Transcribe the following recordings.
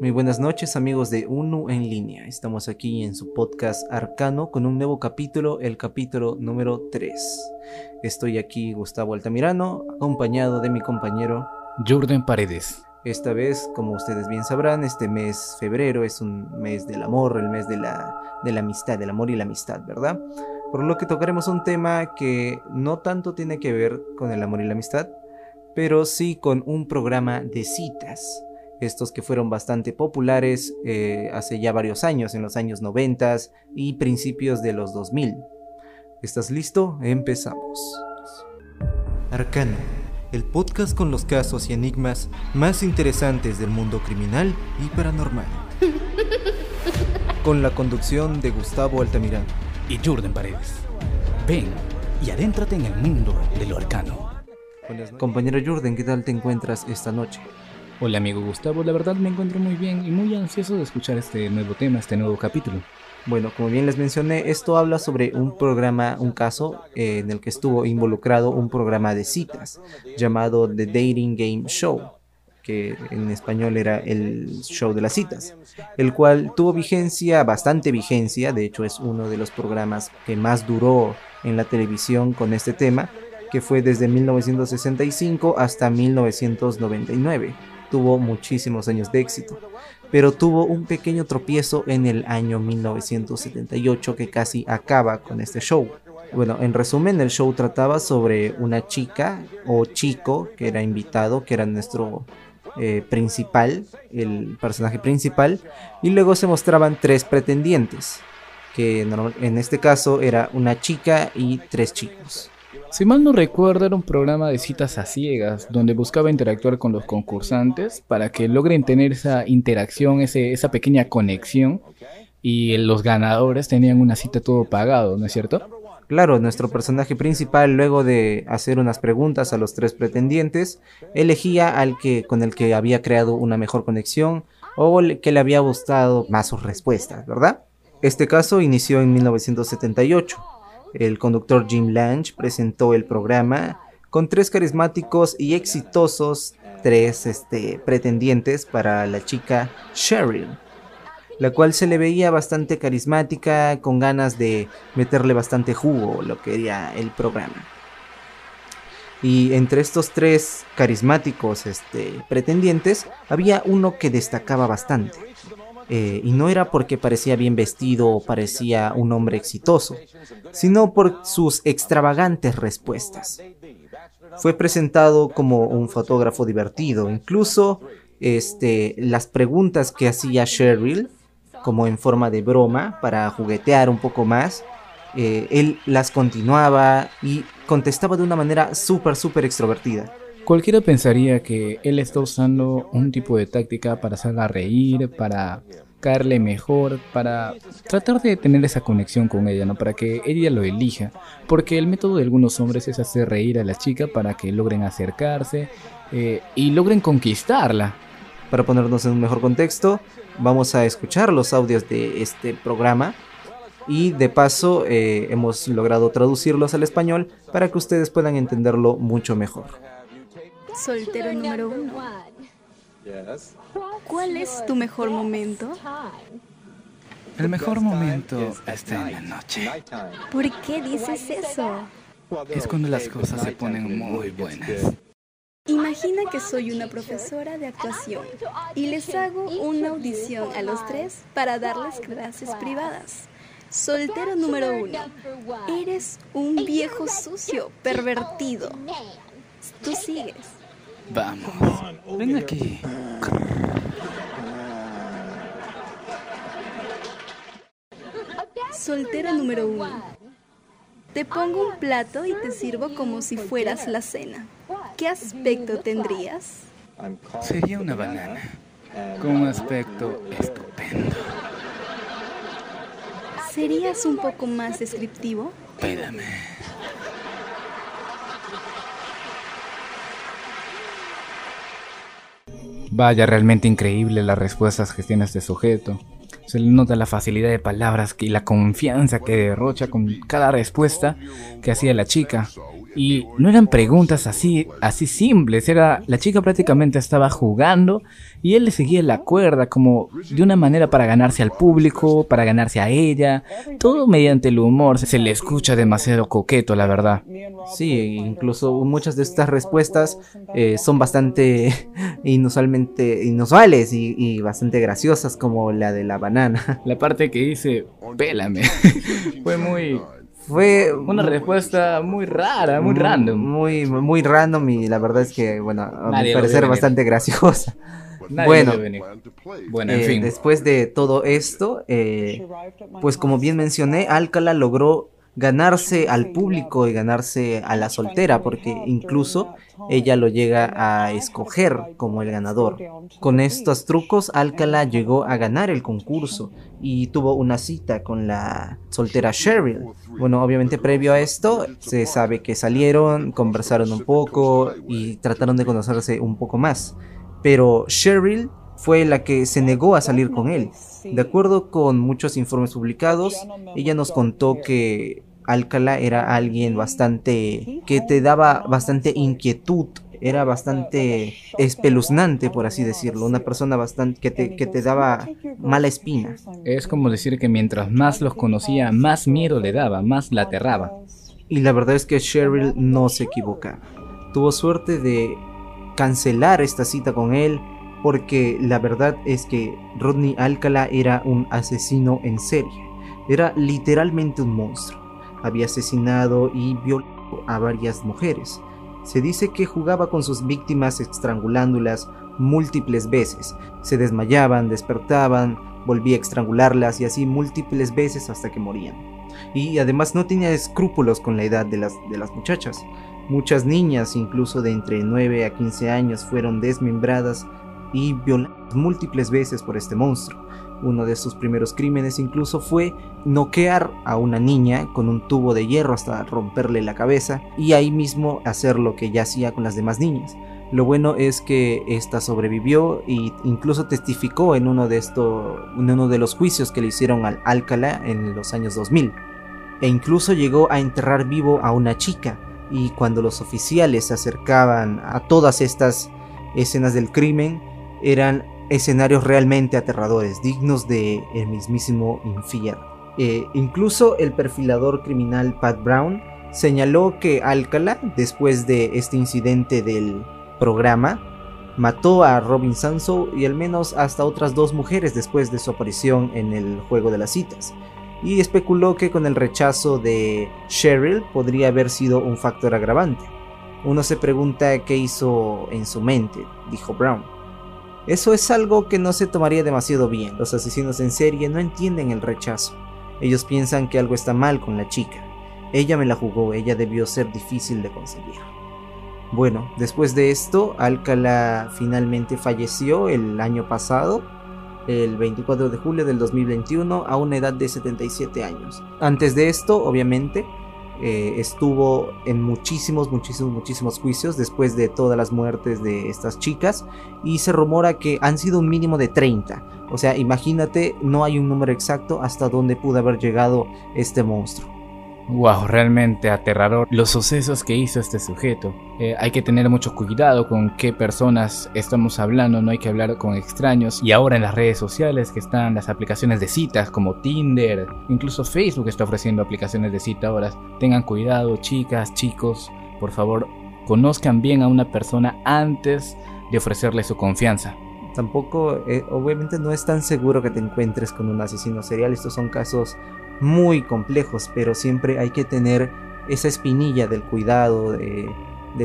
Muy buenas noches amigos de UNU en línea. Estamos aquí en su podcast Arcano con un nuevo capítulo, el capítulo número 3. Estoy aquí Gustavo Altamirano, acompañado de mi compañero Jordan Paredes. Esta vez, como ustedes bien sabrán, este mes febrero es un mes del amor, el mes de la, de la amistad, del amor y la amistad, ¿verdad? Por lo que tocaremos un tema que no tanto tiene que ver con el amor y la amistad, pero sí con un programa de citas estos que fueron bastante populares eh, hace ya varios años, en los años 90 y principios de los 2000. ¿Estás listo? Empezamos. Arcano, el podcast con los casos y enigmas más interesantes del mundo criminal y paranormal. Con la conducción de Gustavo Altamirano y Jordan Paredes. Ven y adéntrate en el mundo de lo arcano. Compañero Jordan, ¿qué tal te encuentras esta noche? Hola amigo Gustavo, la verdad me encuentro muy bien y muy ansioso de escuchar este nuevo tema, este nuevo capítulo. Bueno, como bien les mencioné, esto habla sobre un programa, un caso eh, en el que estuvo involucrado un programa de citas llamado The Dating Game Show, que en español era el show de las citas, el cual tuvo vigencia, bastante vigencia, de hecho es uno de los programas que más duró en la televisión con este tema, que fue desde 1965 hasta 1999 tuvo muchísimos años de éxito, pero tuvo un pequeño tropiezo en el año 1978 que casi acaba con este show. Bueno, en resumen, el show trataba sobre una chica o chico que era invitado, que era nuestro eh, principal, el personaje principal, y luego se mostraban tres pretendientes, que en este caso era una chica y tres chicos. Si mal no recuerdo, era un programa de citas a ciegas, donde buscaba interactuar con los concursantes para que logren tener esa interacción, ese, esa pequeña conexión, y los ganadores tenían una cita todo pagado, ¿no es cierto? Claro, nuestro personaje principal, luego de hacer unas preguntas a los tres pretendientes, elegía al que con el que había creado una mejor conexión o que le había gustado más sus respuestas, ¿verdad? Este caso inició en 1978 el conductor Jim Lange presentó el programa con tres carismáticos y exitosos tres este, pretendientes para la chica Cheryl, la cual se le veía bastante carismática, con ganas de meterle bastante jugo lo que quería el programa. Y entre estos tres carismáticos este, pretendientes había uno que destacaba bastante. Eh, y no era porque parecía bien vestido o parecía un hombre exitoso, sino por sus extravagantes respuestas. Fue presentado como un fotógrafo divertido, incluso este, las preguntas que hacía Cheryl, como en forma de broma, para juguetear un poco más, eh, él las continuaba y contestaba de una manera súper, súper extrovertida. Cualquiera pensaría que él está usando un tipo de táctica para hacerla reír, para caerle mejor, para tratar de tener esa conexión con ella, ¿no? Para que ella lo elija. Porque el método de algunos hombres es hacer reír a la chica para que logren acercarse eh, y logren conquistarla. Para ponernos en un mejor contexto, vamos a escuchar los audios de este programa y de paso eh, hemos logrado traducirlos al español para que ustedes puedan entenderlo mucho mejor. Soltero número uno. ¿Cuál es tu mejor momento? El mejor momento está en la noche. ¿Por qué dices eso? Es cuando las cosas se ponen muy buenas. Imagina que soy una profesora de actuación y les hago una audición a los tres para darles clases privadas. Soltero número uno. Eres un viejo sucio, pervertido. Tú sigues. Vamos, ven aquí. Soltero número uno. Te pongo un plato y te sirvo como si fueras la cena. ¿Qué aspecto tendrías? Sería una banana, con un aspecto estupendo. ¿Serías un poco más descriptivo? Pídame. Vaya, realmente increíble las respuestas que tiene este sujeto. Se le nota la facilidad de palabras y la confianza que derrocha con cada respuesta que hacía la chica. Y no eran preguntas así, así simples, era la chica prácticamente estaba jugando y él le seguía la cuerda como de una manera para ganarse al público, para ganarse a ella, todo mediante el humor, se le escucha demasiado coqueto, la verdad. Sí, incluso muchas de estas respuestas eh, son bastante inusualmente inusuales y, y bastante graciosas como la de la banana. La parte que dice, pélame, fue muy fue una respuesta muy rara, muy random. Muy, muy random y la verdad es que, bueno, a mi parecer bastante graciosa. bueno, bueno en eh, fin. después de todo esto, eh, pues como bien mencioné, Alcala logró ganarse al público y ganarse a la soltera, porque incluso ella lo llega a escoger como el ganador. Con estos trucos, Alcala llegó a ganar el concurso y tuvo una cita con la soltera Cheryl. Bueno, obviamente previo a esto, se sabe que salieron, conversaron un poco y trataron de conocerse un poco más. Pero Cheryl fue la que se negó a salir con él. De acuerdo con muchos informes publicados, ella nos contó que Alcala era alguien bastante que te daba bastante inquietud, era bastante espeluznante, por así decirlo, una persona bastante que te, que te daba mala espina. Es como decir que mientras más los conocía, más miedo le daba, más la aterraba. Y la verdad es que Cheryl no se equivoca. Tuvo suerte de cancelar esta cita con él porque la verdad es que Rodney Alcala era un asesino en serie. Era literalmente un monstruo. Había asesinado y violado a varias mujeres. Se dice que jugaba con sus víctimas estrangulándolas múltiples veces. Se desmayaban, despertaban, volvía a estrangularlas y así múltiples veces hasta que morían. Y además no tenía escrúpulos con la edad de las, de las muchachas. Muchas niñas, incluso de entre 9 a 15 años, fueron desmembradas y violadas múltiples veces por este monstruo. Uno de sus primeros crímenes incluso fue noquear a una niña con un tubo de hierro hasta romperle la cabeza y ahí mismo hacer lo que ya hacía con las demás niñas. Lo bueno es que esta sobrevivió e incluso testificó en uno de estos, en uno de los juicios que le hicieron al Alcalá en los años 2000. E incluso llegó a enterrar vivo a una chica, y cuando los oficiales se acercaban a todas estas escenas del crimen, eran escenarios realmente aterradores, dignos de el mismísimo infierno. Eh, incluso el perfilador criminal Pat Brown señaló que Alcala, después de este incidente del programa, mató a Robin Sanso y al menos hasta otras dos mujeres después de su aparición en el juego de las citas y especuló que con el rechazo de Cheryl podría haber sido un factor agravante. Uno se pregunta qué hizo en su mente, dijo Brown. Eso es algo que no se tomaría demasiado bien. Los asesinos en serie no entienden el rechazo. Ellos piensan que algo está mal con la chica. Ella me la jugó, ella debió ser difícil de conseguir. Bueno, después de esto, Alcala finalmente falleció el año pasado el 24 de julio del 2021 a una edad de 77 años. Antes de esto, obviamente, eh, estuvo en muchísimos, muchísimos, muchísimos juicios después de todas las muertes de estas chicas y se rumora que han sido un mínimo de 30. O sea, imagínate, no hay un número exacto hasta dónde pudo haber llegado este monstruo. Wow, realmente aterrador los sucesos que hizo este sujeto. Eh, hay que tener mucho cuidado con qué personas estamos hablando, no hay que hablar con extraños. Y ahora en las redes sociales que están las aplicaciones de citas como Tinder, incluso Facebook está ofreciendo aplicaciones de cita ahora. Tengan cuidado, chicas, chicos, por favor, conozcan bien a una persona antes de ofrecerle su confianza tampoco, eh, obviamente no es tan seguro que te encuentres con un asesino serial. Estos son casos muy complejos, pero siempre hay que tener esa espinilla del cuidado, de,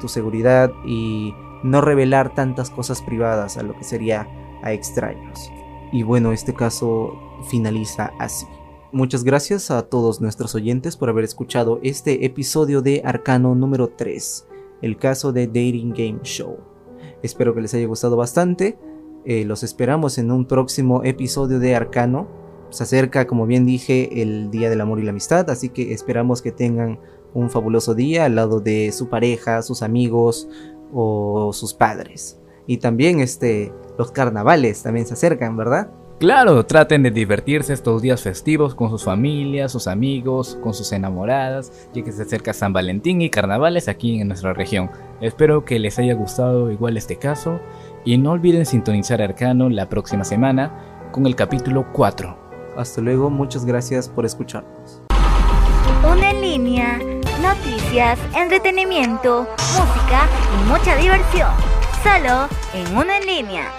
tu seguridad y no revelar tantas cosas privadas a lo que sería a extraños. Y bueno, este caso finaliza así. Muchas gracias a todos nuestros oyentes por haber escuchado este episodio de Arcano número 3, el caso de Dating Game Show. Espero que les haya gustado bastante. Eh, los esperamos en un próximo episodio de Arcano se acerca, como bien dije, el Día del Amor y la Amistad, así que esperamos que tengan un fabuloso día al lado de su pareja, sus amigos o sus padres. Y también este, los carnavales también se acercan, ¿verdad? Claro, traten de divertirse estos días festivos con sus familias, sus amigos, con sus enamoradas, ya que se acerca San Valentín y carnavales aquí en nuestra región. Espero que les haya gustado igual este caso y no olviden sintonizar Arcano la próxima semana con el capítulo 4. Hasta luego, muchas gracias por escucharnos. Una en línea, noticias, entretenimiento, música y mucha diversión. Solo en una en línea.